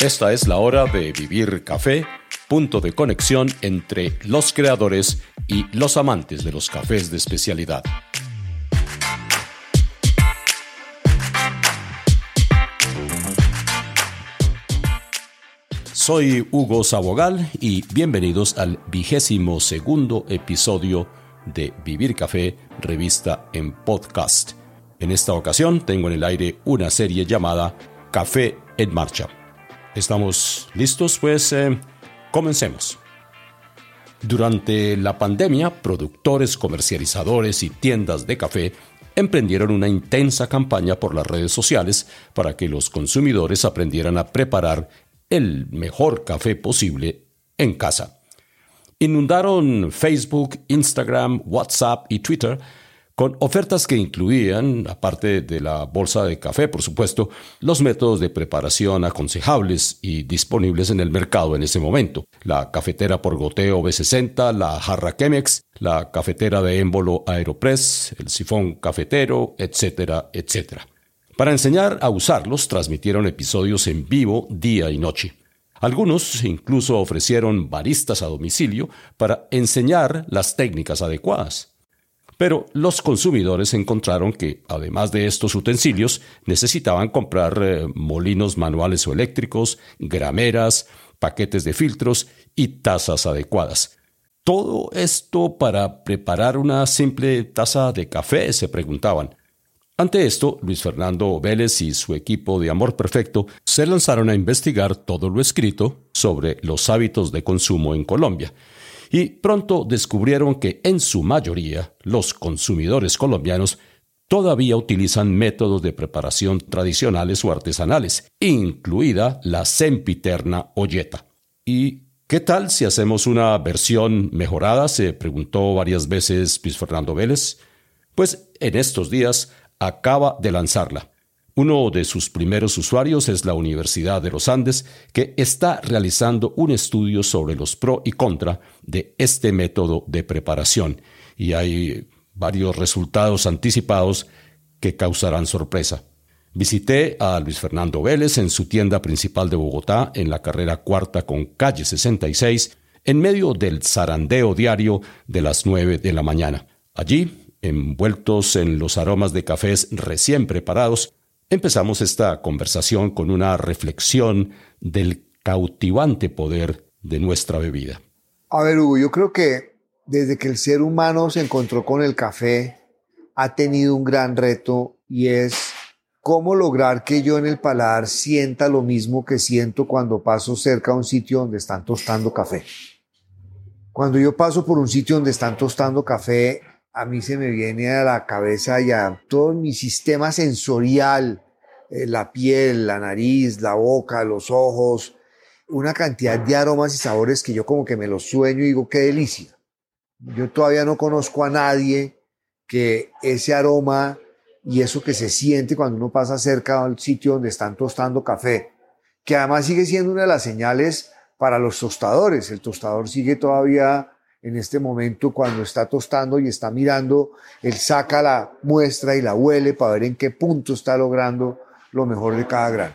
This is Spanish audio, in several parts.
Esta es la hora de Vivir Café, punto de conexión entre los creadores y los amantes de los cafés de especialidad. Soy Hugo Sabogal y bienvenidos al vigésimo segundo episodio de Vivir Café, revista en podcast. En esta ocasión tengo en el aire una serie llamada Café en Marcha. ¿Estamos listos? Pues eh, comencemos. Durante la pandemia, productores, comercializadores y tiendas de café emprendieron una intensa campaña por las redes sociales para que los consumidores aprendieran a preparar el mejor café posible en casa. Inundaron Facebook, Instagram, WhatsApp y Twitter con ofertas que incluían, aparte de la bolsa de café, por supuesto, los métodos de preparación aconsejables y disponibles en el mercado en ese momento. La cafetera por goteo B60, la jarra Chemex, la cafetera de émbolo Aeropress, el sifón cafetero, etcétera, etcétera. Para enseñar a usarlos, transmitieron episodios en vivo día y noche. Algunos incluso ofrecieron baristas a domicilio para enseñar las técnicas adecuadas. Pero los consumidores encontraron que, además de estos utensilios, necesitaban comprar eh, molinos manuales o eléctricos, grameras, paquetes de filtros y tazas adecuadas. ¿Todo esto para preparar una simple taza de café? se preguntaban. Ante esto, Luis Fernando Vélez y su equipo de Amor Perfecto se lanzaron a investigar todo lo escrito sobre los hábitos de consumo en Colombia y pronto descubrieron que en su mayoría los consumidores colombianos todavía utilizan métodos de preparación tradicionales o artesanales, incluida la sempiterna olleta. ¿Y qué tal si hacemos una versión mejorada? se preguntó varias veces Luis Fernando Vélez. Pues en estos días acaba de lanzarla. Uno de sus primeros usuarios es la Universidad de los Andes, que está realizando un estudio sobre los pro y contra de este método de preparación. Y hay varios resultados anticipados que causarán sorpresa. Visité a Luis Fernando Vélez en su tienda principal de Bogotá, en la carrera cuarta con calle 66, en medio del zarandeo diario de las 9 de la mañana. Allí, envueltos en los aromas de cafés recién preparados, Empezamos esta conversación con una reflexión del cautivante poder de nuestra bebida. A ver, Hugo, yo creo que desde que el ser humano se encontró con el café, ha tenido un gran reto y es cómo lograr que yo en el paladar sienta lo mismo que siento cuando paso cerca a un sitio donde están tostando café. Cuando yo paso por un sitio donde están tostando café, a mí se me viene a la cabeza ya todo mi sistema sensorial, eh, la piel, la nariz, la boca, los ojos, una cantidad de aromas y sabores que yo como que me los sueño y digo, qué delicia. Yo todavía no conozco a nadie que ese aroma y eso que se siente cuando uno pasa cerca al sitio donde están tostando café, que además sigue siendo una de las señales para los tostadores. El tostador sigue todavía en este momento cuando está tostando y está mirando, él saca la muestra y la huele para ver en qué punto está logrando lo mejor de cada grano.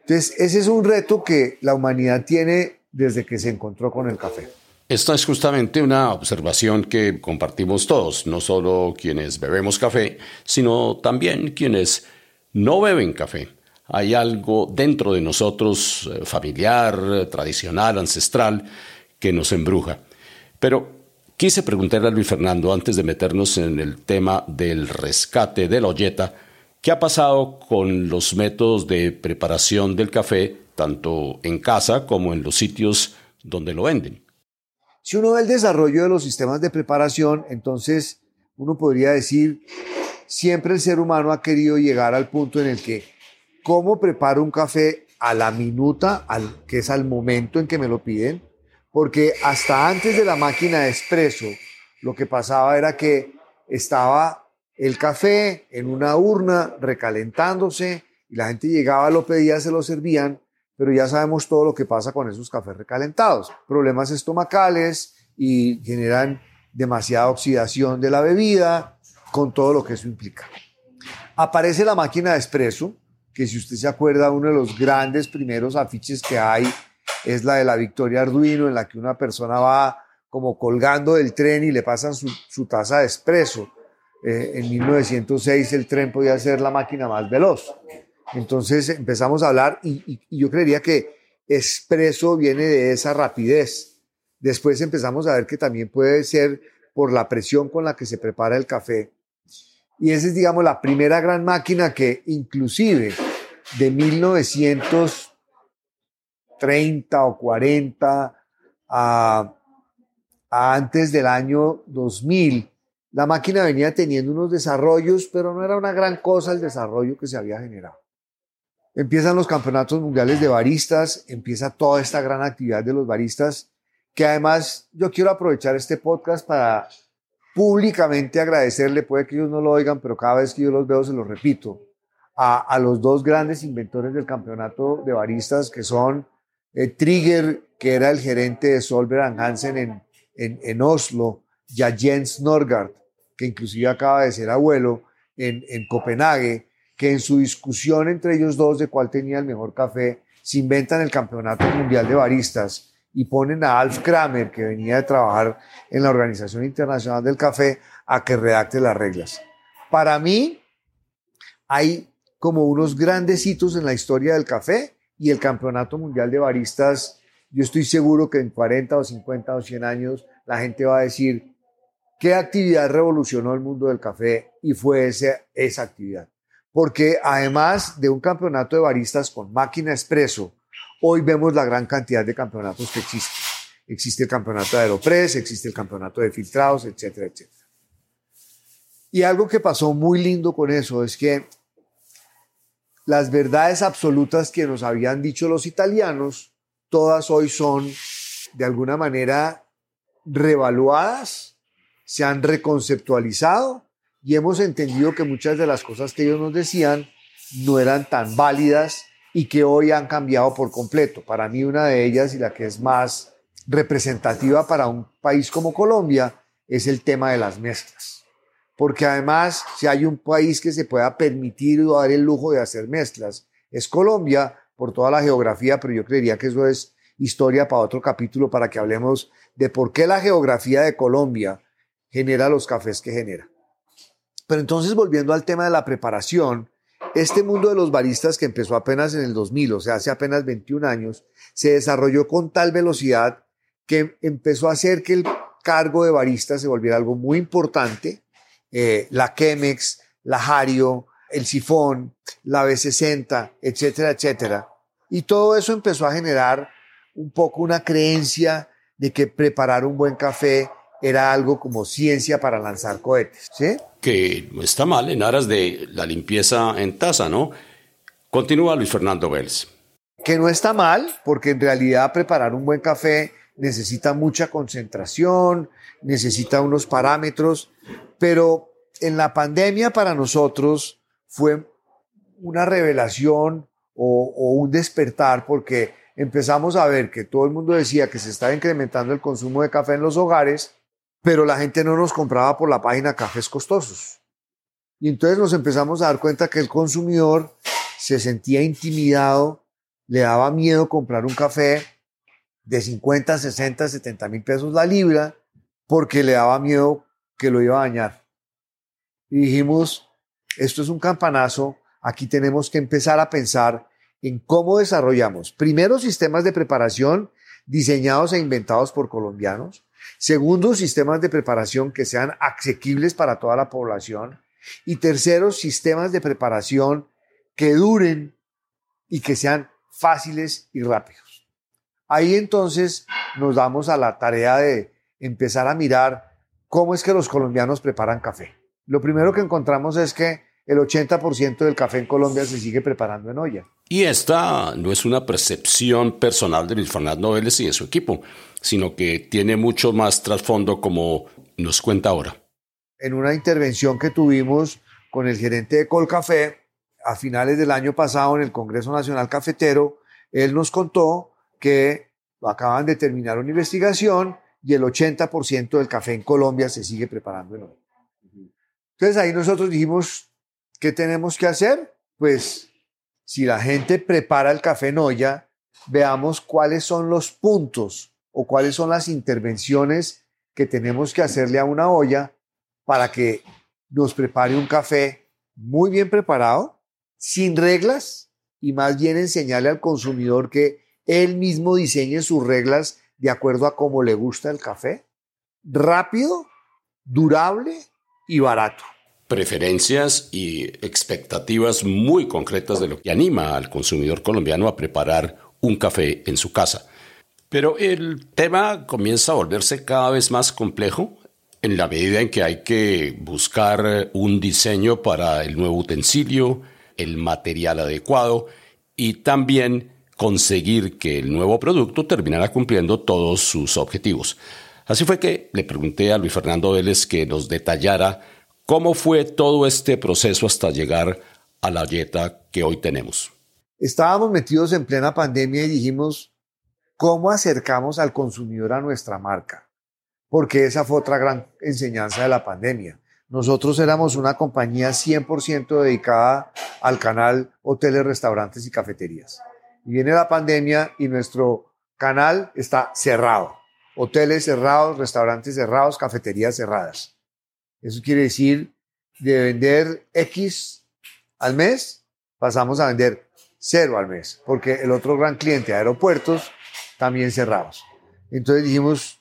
Entonces, ese es un reto que la humanidad tiene desde que se encontró con el café. Esta es justamente una observación que compartimos todos, no solo quienes bebemos café, sino también quienes no beben café. Hay algo dentro de nosotros eh, familiar, tradicional, ancestral, que nos embruja. Pero quise preguntarle a Luis Fernando, antes de meternos en el tema del rescate de la olleta, ¿qué ha pasado con los métodos de preparación del café, tanto en casa como en los sitios donde lo venden? Si uno ve el desarrollo de los sistemas de preparación, entonces uno podría decir, siempre el ser humano ha querido llegar al punto en el que, ¿cómo preparo un café a la minuta, al, que es al momento en que me lo piden? Porque hasta antes de la máquina de espresso, lo que pasaba era que estaba el café en una urna recalentándose y la gente llegaba, lo pedía, se lo servían, pero ya sabemos todo lo que pasa con esos cafés recalentados. Problemas estomacales y generan demasiada oxidación de la bebida, con todo lo que eso implica. Aparece la máquina de espresso que si usted se acuerda, uno de los grandes primeros afiches que hay es la de la Victoria Arduino, en la que una persona va como colgando del tren y le pasan su, taza de espresso. Eh, en 1906 el tren podía ser la máquina más veloz. Entonces empezamos a hablar y, yo creería que espresso viene de esa rapidez. Después empezamos a ver que también puede ser por la presión con la que se prepara el café. Y esa es, digamos, la primera gran máquina que inclusive de 1930 o 40 a, antes del año 2000, la máquina venía teniendo unos desarrollos, pero no era una gran cosa el desarrollo que se había generado. Empiezan los campeonatos mundiales de baristas, empieza toda esta gran actividad de los baristas, que además yo quiero aprovechar este podcast para públicamente agradecerle, puede que ellos no lo oigan, pero cada vez que yo los veo se los repito, a, los dos grandes inventores del campeonato de baristas, que son eh, Trigger, que era el gerente de Solver Hansen en, en, en, Oslo, y a Jens Norgard, que inclusive acaba de ser abuelo en, en Copenhague, que en su discusión entre ellos dos de cuál tenía el mejor café, se inventan el campeonato mundial de baristas y ponen a Alf Kramer, que venía de trabajar en la Organización Internacional del Café, a que redacte las reglas. Para mí, hay como unos grandes hitos en la historia del café y el Campeonato Mundial de Baristas. Yo estoy seguro que en 40 o 50 o 100 años la gente va a decir qué actividad revolucionó el mundo del café y fue esa, esa actividad. Porque además de un campeonato de baristas con máquina expreso, Hoy vemos la gran cantidad de campeonatos que existen. Existe el campeonato de Aeropress, existe el campeonato de filtrados, etcétera, etcétera. Y algo que pasó muy lindo con eso es que las verdades absolutas que nos habían dicho los italianos, todas hoy son de alguna manera revaluadas, se han reconceptualizado y hemos entendido que muchas de las cosas que ellos nos decían no eran tan válidas y que hoy han cambiado por completo. Para mí una de ellas y la que es más representativa para un país como Colombia es el tema de las mezclas. Porque además, si hay un país que se pueda permitir o dar el lujo de hacer mezclas, es Colombia por toda la geografía, pero yo creería que eso es historia para otro capítulo para que hablemos de por qué la geografía de Colombia genera los cafés que genera. Pero entonces volviendo al tema de la preparación, este mundo de los baristas que empezó apenas en el 2000, o sea, hace apenas 21 años, se desarrolló con tal velocidad que empezó a hacer que el cargo de barista se volviera algo muy importante. Eh, la Chemex, la Hario, el Sifón, la B60, etcétera, etcétera. Y todo eso empezó a generar un poco una creencia de que preparar un buen café era algo como ciencia para lanzar cohetes, ¿sí? Que no está mal en aras de la limpieza en taza, ¿no? Continúa Luis Fernando Vélez. Que no está mal, porque en realidad preparar un buen café necesita mucha concentración, necesita unos parámetros, pero en la pandemia para nosotros fue una revelación o, un despertar porque empezamos a ver que todo el mundo decía que se estaba incrementando el consumo de café en los hogares pero la gente no nos compraba por la página cafés costosos. Y entonces nos empezamos a dar cuenta que el consumidor se sentía intimidado, le daba miedo comprar un café de 50, 60, 70 mil pesos la libra, porque le daba miedo que lo iba a dañar. Y dijimos, esto es un campanazo, aquí tenemos que empezar a pensar en cómo desarrollamos primero sistemas de preparación diseñados e inventados por colombianos, Segundo, sistemas de preparación que sean asequibles para toda la población. Y tercero, sistemas de preparación que duren y que sean fáciles y rápidos. Ahí entonces nos damos a la tarea de empezar a mirar cómo es que los colombianos preparan café. Lo primero que encontramos es que el 80% del café en Colombia se sigue preparando en olla. Y esta no es una percepción personal de Luis Fernando Vélez y de su equipo, sino que tiene mucho más trasfondo como nos cuenta ahora. En una intervención que tuvimos con el gerente de Colcafé a finales del año pasado en el Congreso Nacional Cafetero, él nos contó que acaban de terminar una investigación y el 80% del café en Colombia se sigue preparando en olla. Entonces ahí nosotros dijimos, ¿qué tenemos que hacer? Pues si la gente prepara el café en olla, veamos cuáles son los puntos o cuáles son las intervenciones que tenemos que hacerle a una olla para que nos prepare un café muy bien preparado, sin reglas, y más bien enseñarle al consumidor que él mismo diseñe sus reglas de acuerdo a cómo le gusta el café, rápido, durable y barato. Preferencias y expectativas muy concretas de lo que anima al consumidor colombiano a preparar un café en su casa. Pero el tema comienza a volverse cada vez más complejo en la medida en que hay que buscar un diseño para el nuevo utensilio, el material adecuado y también conseguir que el nuevo producto terminara cumpliendo todos sus objetivos. Así fue que le pregunté a Luis Fernando Vélez que nos detallara cómo fue todo este proceso hasta llegar a la dieta que hoy tenemos. Estábamos metidos en plena pandemia y dijimos, ¿cómo acercamos al consumidor a nuestra marca? porque esa fue otra gran enseñanza de la pandemia. Nosotros éramos una compañía 100% dedicada al canal hoteles, restaurantes y cafeterías. Y viene la pandemia y nuestro canal está cerrado. Hoteles cerrados, restaurantes cerrados, cafeterías cerradas. Eso quiere decir, de vender X al mes, pasamos a vender cero al mes, porque el otro gran cliente, aeropuertos, también cerrados. Entonces dijimos,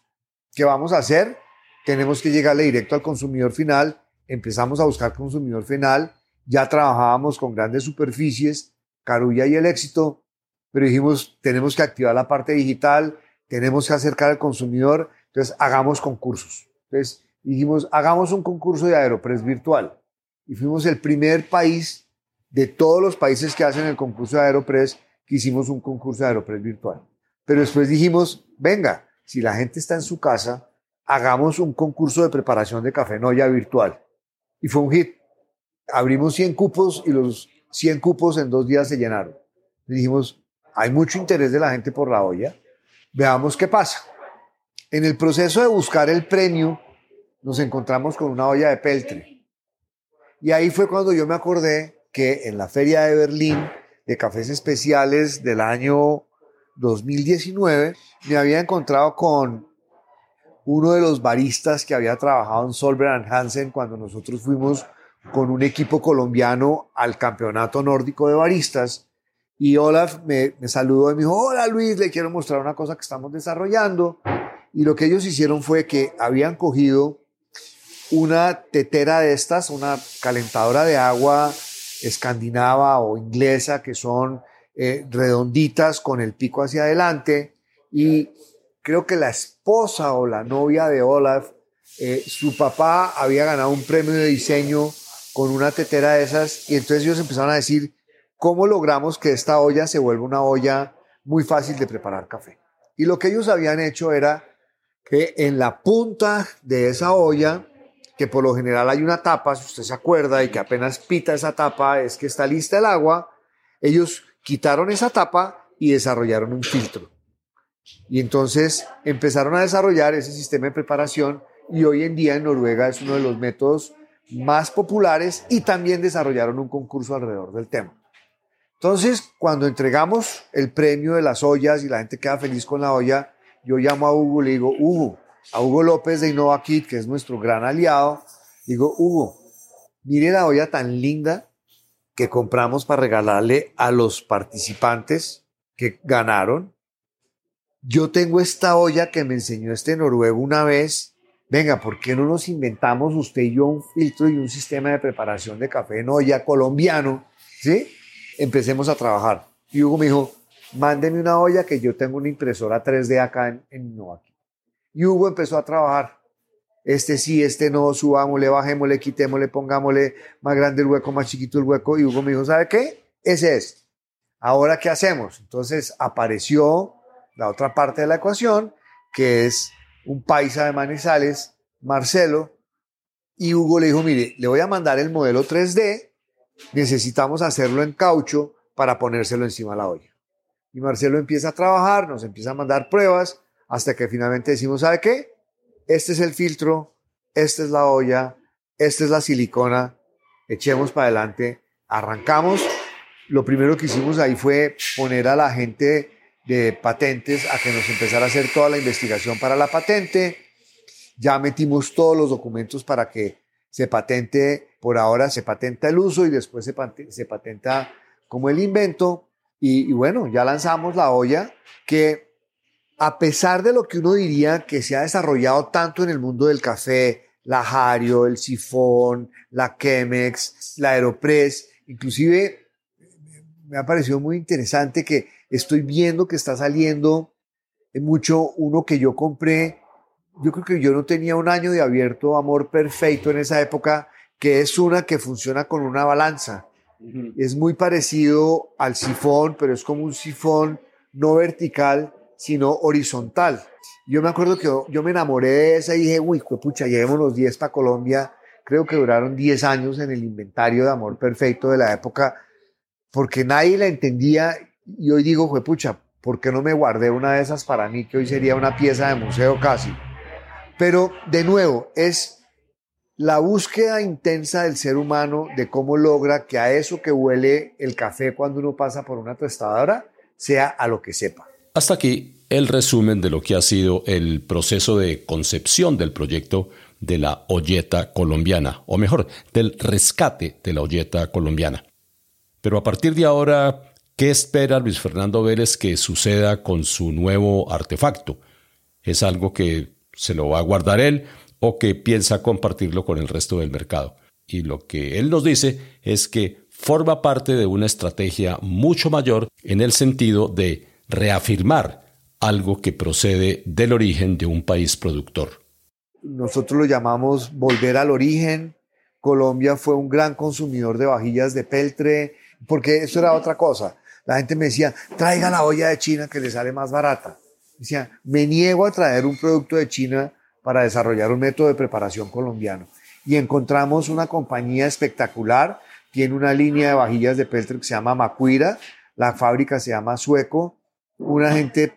¿Qué vamos a hacer? Tenemos que llegarle directo al consumidor final. Empezamos a buscar consumidor final. Ya trabajábamos con grandes superficies, Carulla y el éxito, pero dijimos, tenemos que activar la parte digital, tenemos que acercar al consumidor, entonces hagamos concursos. Entonces dijimos, hagamos un concurso de Aeropress virtual. Y fuimos el primer país de todos los países que hacen el concurso de Aeropress que hicimos un concurso de Aeropress virtual. Pero después dijimos, venga, si la gente está en su casa, hagamos un concurso de preparación de café noya virtual. Y fue un hit. Abrimos 100 cupos y los 100 cupos en dos días se llenaron. dijimos, hay mucho interés de la gente por la olla, veamos qué pasa. En el proceso de buscar el premio, nos encontramos con una olla de peltre. Y ahí fue cuando yo me acordé que en la feria de Berlín de cafés especiales del año 2019 me había encontrado con uno de los baristas que había trabajado en Solberg Hansen cuando nosotros fuimos con un equipo colombiano al campeonato nórdico de baristas. Y Olaf me, saludó y me dijo, hola Luis, le quiero mostrar una cosa que estamos desarrollando. Y lo que ellos hicieron fue que habían cogido una tetera de estas, una calentadora de agua escandinava o inglesa, que son eh, redonditas con el pico hacia adelante y creo que la esposa o la novia de Olaf, eh, su papá había ganado un premio de diseño con una tetera de esas y entonces ellos empezaron a decir, ¿cómo logramos que esta olla se vuelva una olla muy fácil de preparar café? Y lo que ellos habían hecho era que en la punta de esa olla, que por lo general hay una tapa, si usted se acuerda, y que apenas pita esa tapa, es que está lista el agua, ellos quitaron esa tapa y desarrollaron un filtro. Y entonces empezaron a desarrollar ese sistema de preparación y hoy en día en Noruega es uno de los métodos más populares y también desarrollaron un concurso alrededor del tema. Entonces, cuando entregamos el premio de las ollas y la gente queda feliz con la olla, yo llamo a Hugo le digo, Hugo, a Hugo López de InnovaKit, que es nuestro gran aliado, digo, Hugo, mire la olla tan linda que compramos para regalarle a los participantes que ganaron. Yo tengo esta olla que me enseñó este noruego una vez. Venga, ¿por qué no nos inventamos usted y yo un filtro y un sistema de preparación de café en olla colombiano? ¿Sí? Empecemos a trabajar. Y Hugo me dijo, mándeme una olla que yo tengo una impresora 3D acá en, en Y Hugo empezó a trabajar este sí, este no, subámosle, bajémosle, quitémosle, pongámosle más grande el hueco, más chiquito el hueco. Y Hugo me dijo, ¿sabe qué? Ese es. Ahora, ¿qué hacemos? Entonces apareció la otra parte de la ecuación, que es un paisa de Manizales, Marcelo, y Hugo le dijo, mire, le voy a mandar el modelo 3D, necesitamos hacerlo en caucho para ponérselo encima de la olla. Y Marcelo empieza a trabajar, nos empieza a mandar pruebas, hasta que finalmente decimos, ¿sabe qué? este es el filtro, esta es la olla, esta es la silicona, echemos para adelante, arrancamos lo primero que hicimos ahí fue poner a la gente de patentes a que nos empezara a hacer toda la investigación para la patente. Ya metimos todos los documentos para que se patente, por ahora se patenta el uso y después se, patenta como el invento. Y, bueno, ya lanzamos la olla que a pesar de lo que uno diría que se ha desarrollado tanto en el mundo del café, la Hario, el Sifón, la Chemex, la Aeropress, inclusive me ha parecido muy interesante que estoy viendo que está saliendo mucho uno que yo compré. Yo creo que yo no tenía un año de abierto amor perfecto en esa época, que es una que funciona con una balanza. Es muy parecido al sifón, pero es como un sifón no vertical, sino horizontal. Yo me acuerdo que yo, me enamoré de esa y dije, uy, pucha, llevémonos 10 para Colombia. Creo que duraron 10 años en el inventario de amor perfecto de la época porque nadie la entendía y hoy digo, pucha, ¿por qué no me guardé una de esas para mí que hoy sería una pieza de museo casi? Pero de nuevo, es la búsqueda intensa del ser humano de cómo logra que a eso que huele el café cuando uno pasa por una tostadora sea a lo que sepa. Hasta aquí el resumen de lo que ha sido el proceso de concepción del proyecto de la olleta colombiana, o mejor, del rescate de la olleta colombiana. Pero a partir de ahora, ¿qué espera Luis Fernando Vélez que suceda con su nuevo artefacto? ¿Es algo que se lo va a guardar él o que piensa compartirlo con el resto del mercado? Y lo que él nos dice es que forma parte de una estrategia mucho mayor en el sentido de reafirmar algo que procede del origen de un país productor. Nosotros lo llamamos volver al origen. Colombia fue un gran consumidor de vajillas de peltre, porque eso era otra cosa. La gente me decía, traiga la olla de China que le sale más barata. Decía, me niego a traer un producto de China para desarrollar un método de preparación colombiano. Y encontramos una compañía espectacular, tiene una línea de vajillas de peltre que se llama Macuira, la fábrica se llama Sueco, una gente,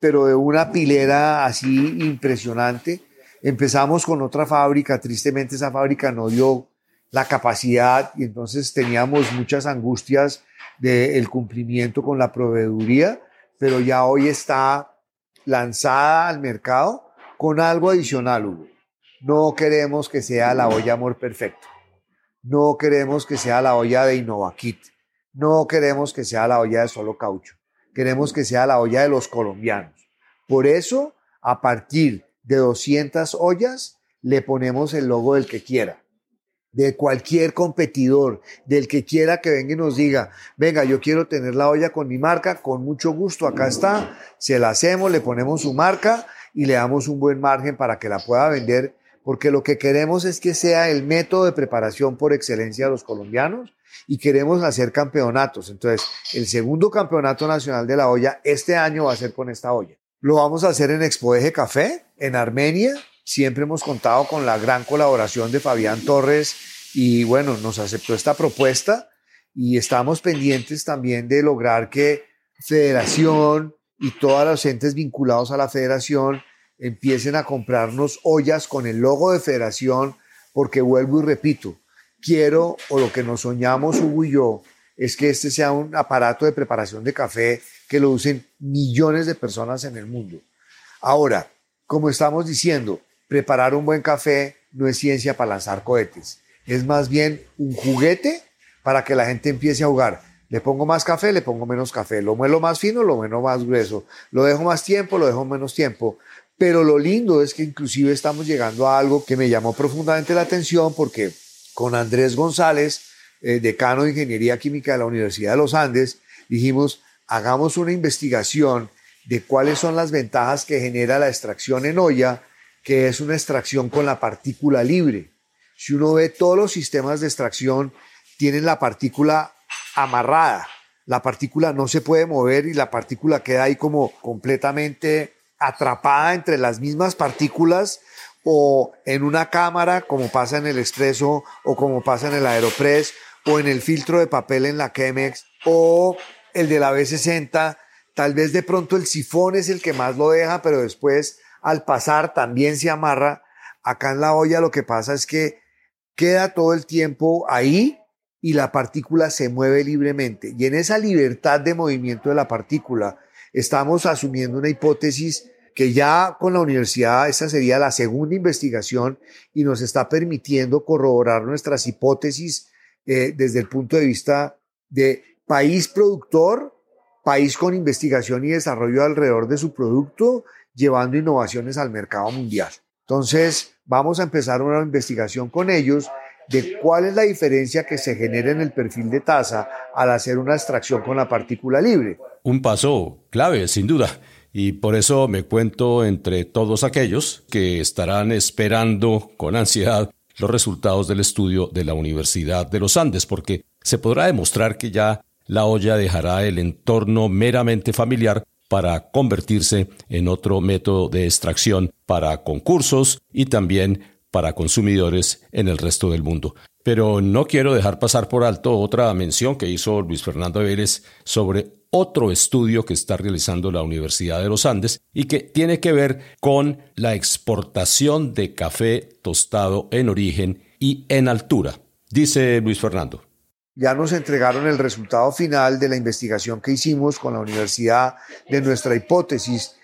pero de una pilera así impresionante. Empezamos con otra fábrica, tristemente esa fábrica no dio la capacidad y entonces teníamos muchas angustias del cumplimiento con la proveeduría, pero ya hoy está lanzada al mercado con algo adicional, Hugo. No queremos que sea la olla Amor Perfecto. No queremos que sea la olla de InnovaKit. No queremos que sea la olla de solo caucho. Queremos que sea la olla de los colombianos. Por eso, a partir de 200 ollas, le ponemos el logo del que quiera de cualquier competidor, del que quiera que venga y nos diga, venga, yo quiero tener la olla con mi marca, con mucho gusto, acá está, se la hacemos, le ponemos su marca y le damos un buen margen para que la pueda vender, porque lo que queremos es que sea el método de preparación por excelencia de los colombianos y queremos hacer campeonatos. Entonces, el segundo campeonato nacional de la olla este año va a ser con esta olla. Lo vamos a hacer en Expo Eje Café, en Armenia, Siempre hemos contado con la gran colaboración de Fabián Torres y bueno, nos aceptó esta propuesta y estamos pendientes también de lograr que Federación y todos los entes vinculados a la Federación empiecen a comprarnos ollas con el logo de Federación porque vuelvo y repito, quiero o lo que nos soñamos Hugo y yo es que este sea un aparato de preparación de café que lo usen millones de personas en el mundo. Ahora, como estamos diciendo, preparar un buen café no es ciencia para lanzar cohetes, es más bien un juguete para que la gente empiece a jugar. Le pongo más café, le pongo menos café, lo muelo más fino, lo muelo más grueso, lo dejo más tiempo, lo dejo menos tiempo. Pero lo lindo es que inclusive estamos llegando a algo que me llamó profundamente la atención porque con Andrés González, eh, decano de Ingeniería Química de la Universidad de los Andes, dijimos, hagamos una investigación de cuáles son las ventajas que genera la extracción en olla que es una extracción con la partícula libre. Si uno ve todos los sistemas de extracción, tienen la partícula amarrada. La partícula no se puede mover y la partícula queda ahí como completamente atrapada entre las mismas partículas o en una cámara, como pasa en el expreso o como pasa en el Aeropress o en el filtro de papel en la Chemex o el de la B60. Tal vez de pronto el sifón es el que más lo deja, pero después al pasar también se amarra. Acá en la olla lo que pasa es que queda todo el tiempo ahí y la partícula se mueve libremente. Y en esa libertad de movimiento de la partícula estamos asumiendo una hipótesis que ya con la universidad esta sería la segunda investigación y nos está permitiendo corroborar nuestras hipótesis eh, desde el punto de vista de país productor, país con investigación y desarrollo alrededor de su producto, llevando innovaciones al mercado mundial. Entonces, vamos a empezar una investigación con ellos de cuál es la diferencia que se genera en el perfil de tasa al hacer una extracción con la partícula libre. Un paso clave, sin duda. Y por eso me cuento entre todos aquellos que estarán esperando con ansiedad los resultados del estudio de la Universidad de los Andes, porque se podrá demostrar que ya la olla dejará el entorno meramente familiar para convertirse en otro método de extracción para concursos y también para consumidores en el resto del mundo. Pero no quiero dejar pasar por alto otra mención que hizo Luis Fernando Vélez sobre otro estudio que está realizando la Universidad de los Andes y que tiene que ver con la exportación de café tostado en origen y en altura. Dice Luis Fernando. Ya nos entregaron el resultado final de la investigación que hicimos con la universidad de nuestra hipótesis.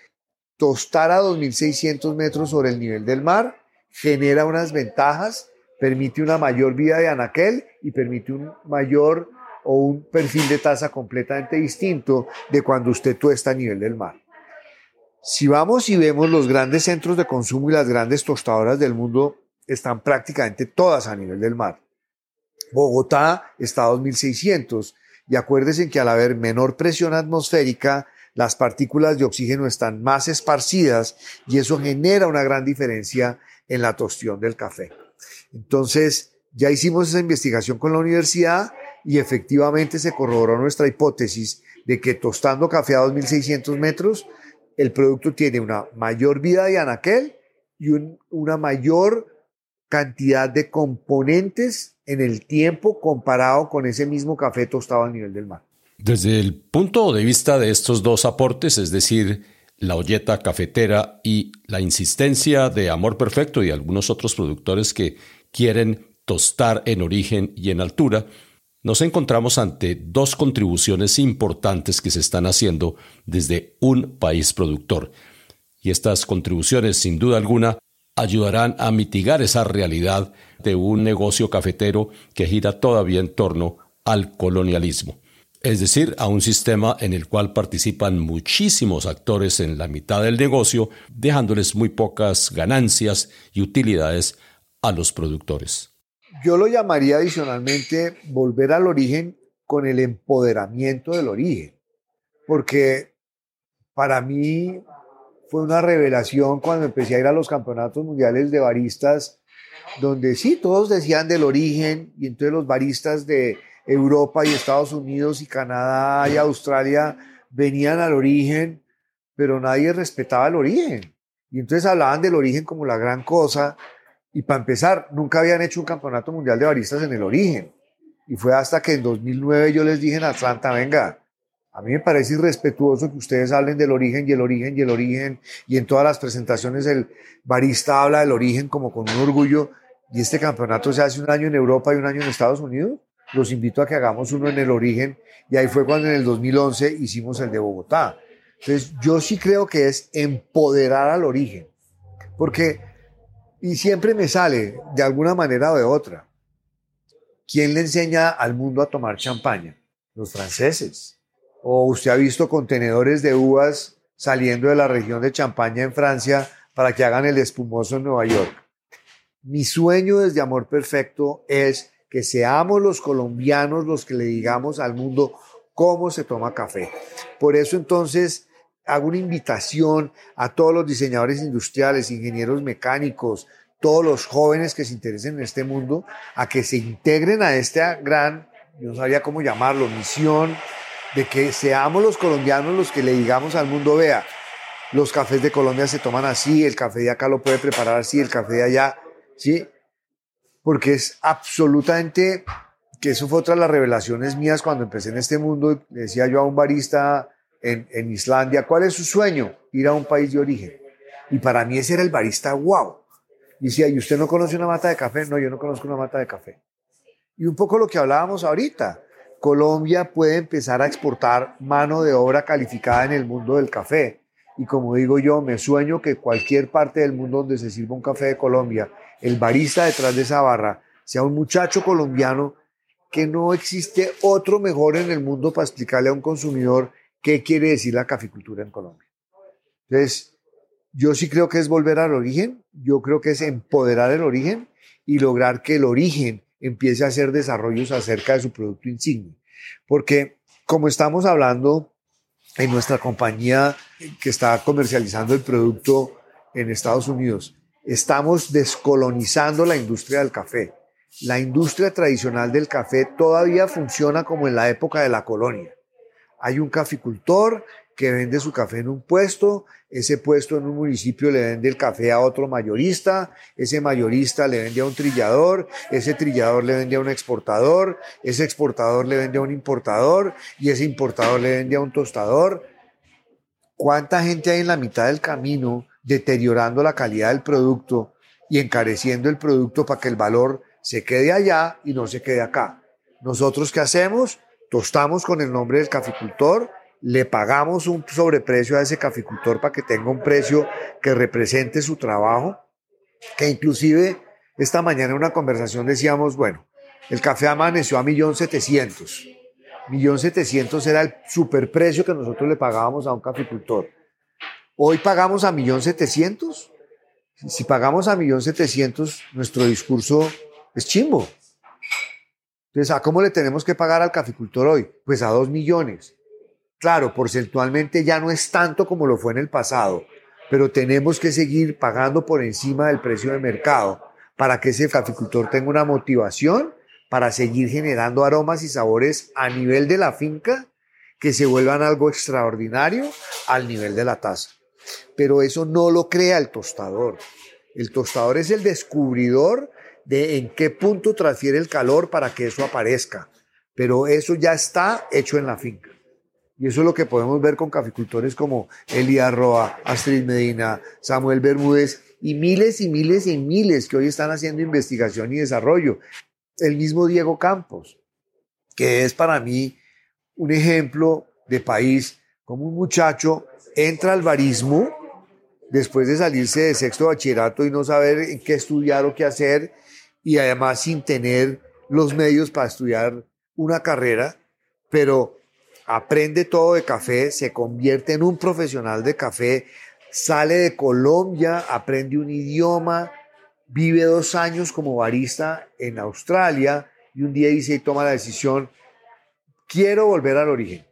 Tostar a 2.600 metros sobre el nivel del mar genera unas ventajas, permite una mayor vida de anaquel y permite un mayor o un perfil de tasa completamente distinto de cuando usted tuesta a nivel del mar. Si vamos y vemos los grandes centros de consumo y las grandes tostadoras del mundo, están prácticamente todas a nivel del mar. Bogotá está a 2600 y acuérdense que al haber menor presión atmosférica, las partículas de oxígeno están más esparcidas y eso genera una gran diferencia en la tostión del café. Entonces, ya hicimos esa investigación con la universidad y efectivamente se corroboró nuestra hipótesis de que tostando café a 2600 metros, el producto tiene una mayor vida de anaquel y una mayor cantidad de componentes en el tiempo comparado con ese mismo café tostado a nivel del mar. Desde el punto de vista de estos dos aportes, es decir, la olleta cafetera y la insistencia de Amor Perfecto y algunos otros productores que quieren tostar en origen y en altura, nos encontramos ante dos contribuciones importantes que se están haciendo desde un país productor. Y estas contribuciones, sin duda alguna, ayudarán a mitigar esa realidad de un negocio cafetero que gira todavía en torno al colonialismo es decir, a un sistema en el cual participan muchísimos actores en la mitad del negocio, dejándoles muy pocas ganancias y utilidades a los productores. Yo lo llamaría adicionalmente volver al origen con el empoderamiento del origen, porque para mí fue una revelación cuando empecé a ir a los campeonatos mundiales de baristas, donde sí, todos decían del origen, y entonces los baristas de Europa y Estados Unidos y Canadá y Australia venían al origen, pero nadie respetaba el origen. Y entonces hablaban del origen como la gran cosa. Y para empezar, nunca habían hecho un campeonato mundial de baristas en el origen. Y fue hasta que en 2009 yo les dije en Atlanta, venga, a mí me parece irrespetuoso que ustedes hablen del origen y el origen y el origen. Y en todas las presentaciones el barista habla del origen como con un orgullo. Y este campeonato se hace un año en Europa y un año en Estados Unidos los invito a que hagamos uno en el origen y ahí fue cuando en el 2011 hicimos el de Bogotá. Entonces yo sí creo que es empoderar al origen, porque, y siempre me sale de alguna manera o de otra, ¿quién le enseña al mundo a tomar champaña? Los franceses. O usted ha visto contenedores de uvas saliendo de la región de Champaña en Francia para que hagan el espumoso en Nueva York. Mi sueño desde Amor Perfecto es que seamos los colombianos los que le digamos al mundo cómo se toma café. Por eso entonces hago una invitación a todos los diseñadores industriales, ingenieros mecánicos, todos los jóvenes que se interesen en este mundo, a que se integren a esta gran, yo no sabía cómo llamarlo, misión de que seamos los colombianos los que le digamos al mundo, vea, los cafés de Colombia se toman así, el café de acá lo puede preparar así, el café de allá, ¿sí? Porque es absolutamente, que eso fue otra de las revelaciones mías cuando empecé en este mundo, decía yo a un barista en, Islandia, ¿cuál es su sueño? Ir a un país de origen. Y para mí ese era el barista wow. Y decía, ¿y usted no conoce una mata de café? No, yo no conozco una mata de café. Y un poco lo que hablábamos ahorita, Colombia puede empezar a exportar mano de obra calificada en el mundo del café. Y como digo yo, me sueño que cualquier parte del mundo donde se sirva un café de Colombia, el barista detrás de esa barra sea un muchacho colombiano que no existe otro mejor en el mundo para explicarle a un consumidor qué quiere decir la caficultura en Colombia. Entonces, yo sí creo que es volver al origen, yo creo que es empoderar el origen y lograr que el origen empiece a hacer desarrollos acerca de su producto insignia. Porque como estamos hablando en nuestra compañía que está comercializando el producto en Estados Unidos, estamos descolonizando la industria del café. La industria tradicional del café todavía funciona como en la época de la colonia. Hay un caficultor que vende su café en un puesto, ese puesto en un municipio le vende el café a otro mayorista, ese mayorista le vende a un trillador, ese trillador le vende a un exportador, ese exportador le vende a un importador y ese importador le vende a un tostador. ¿Cuánta gente hay en la mitad del camino deteriorando la calidad del producto y encareciendo el producto para que el valor se quede allá y no se quede acá? Nosotros qué hacemos? Tostamos con el nombre del caficultor, le pagamos un sobreprecio a ese caficultor para que tenga un precio que represente su trabajo, que inclusive esta mañana en una conversación decíamos, bueno, el café amaneció a millón setecientos. Millón setecientos era el superprecio que nosotros le pagábamos a un caficultor. Hoy pagamos a millón setecientos. Si pagamos a millón setecientos, nuestro discurso es chimbo. Entonces, ¿a cómo le tenemos que pagar al caficultor hoy? Pues a dos millones. Claro, porcentualmente ya no es tanto como lo fue en el pasado, pero tenemos que seguir pagando por encima del precio de mercado para que ese caficultor tenga una motivación para seguir generando aromas y sabores a nivel de la finca que se vuelvan algo extraordinario al nivel de la taza. Pero eso no lo crea el tostador. El tostador es el descubridor de en qué punto transfiere el calor para que eso aparezca. Pero eso ya está hecho en la finca. Y eso es lo que podemos ver con caficultores como Elia Roa, Astrid Medina, Samuel Bermúdez y miles y miles y miles que hoy están haciendo investigación y desarrollo. El mismo Diego Campos, que es para mí un ejemplo de país, como un muchacho entra al barismo después de salirse de sexto bachillerato y no saber en qué estudiar o qué hacer, y además sin tener los medios para estudiar una carrera, pero aprende todo de café, se convierte en un profesional de café, sale de Colombia, aprende un idioma, vive dos años como barista en Australia y un día dice y toma la decisión, quiero volver al origen,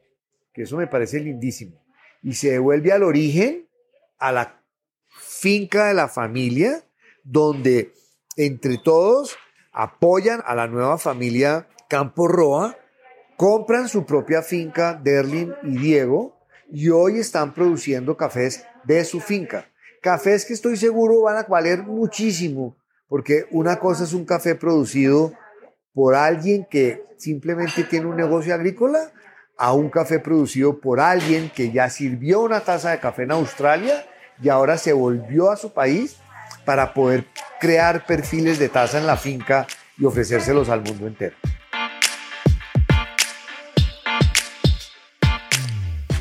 que eso me parece lindísimo. Y se devuelve al origen, a la finca de la familia, donde entre todos apoyan a la nueva familia Campo Roa compran su propia finca, Derlin y Diego, y hoy están produciendo cafés de su finca. Cafés que estoy seguro van a valer muchísimo, porque una cosa es un café producido por alguien que simplemente tiene un negocio agrícola, a un café producido por alguien que ya sirvió una taza de café en Australia y ahora se volvió a su país para poder crear perfiles de taza en la finca y ofrecérselos al mundo entero.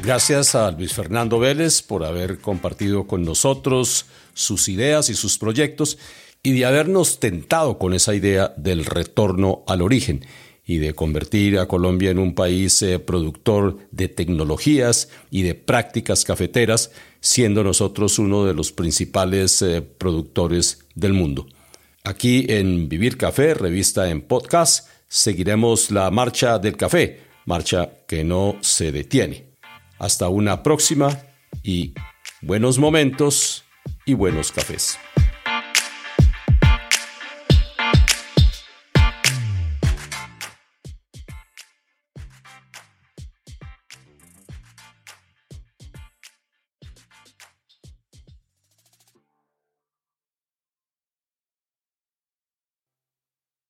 Gracias a Luis Fernando Vélez por haber compartido con nosotros sus ideas y sus proyectos y de habernos tentado con esa idea del retorno al origen y de convertir a Colombia en un país eh, productor de tecnologías y de prácticas cafeteras, siendo nosotros uno de los principales eh, productores del mundo. Aquí en Vivir Café, revista en podcast, seguiremos la marcha del café, marcha que no se detiene. Hasta una próxima y buenos momentos y buenos cafés.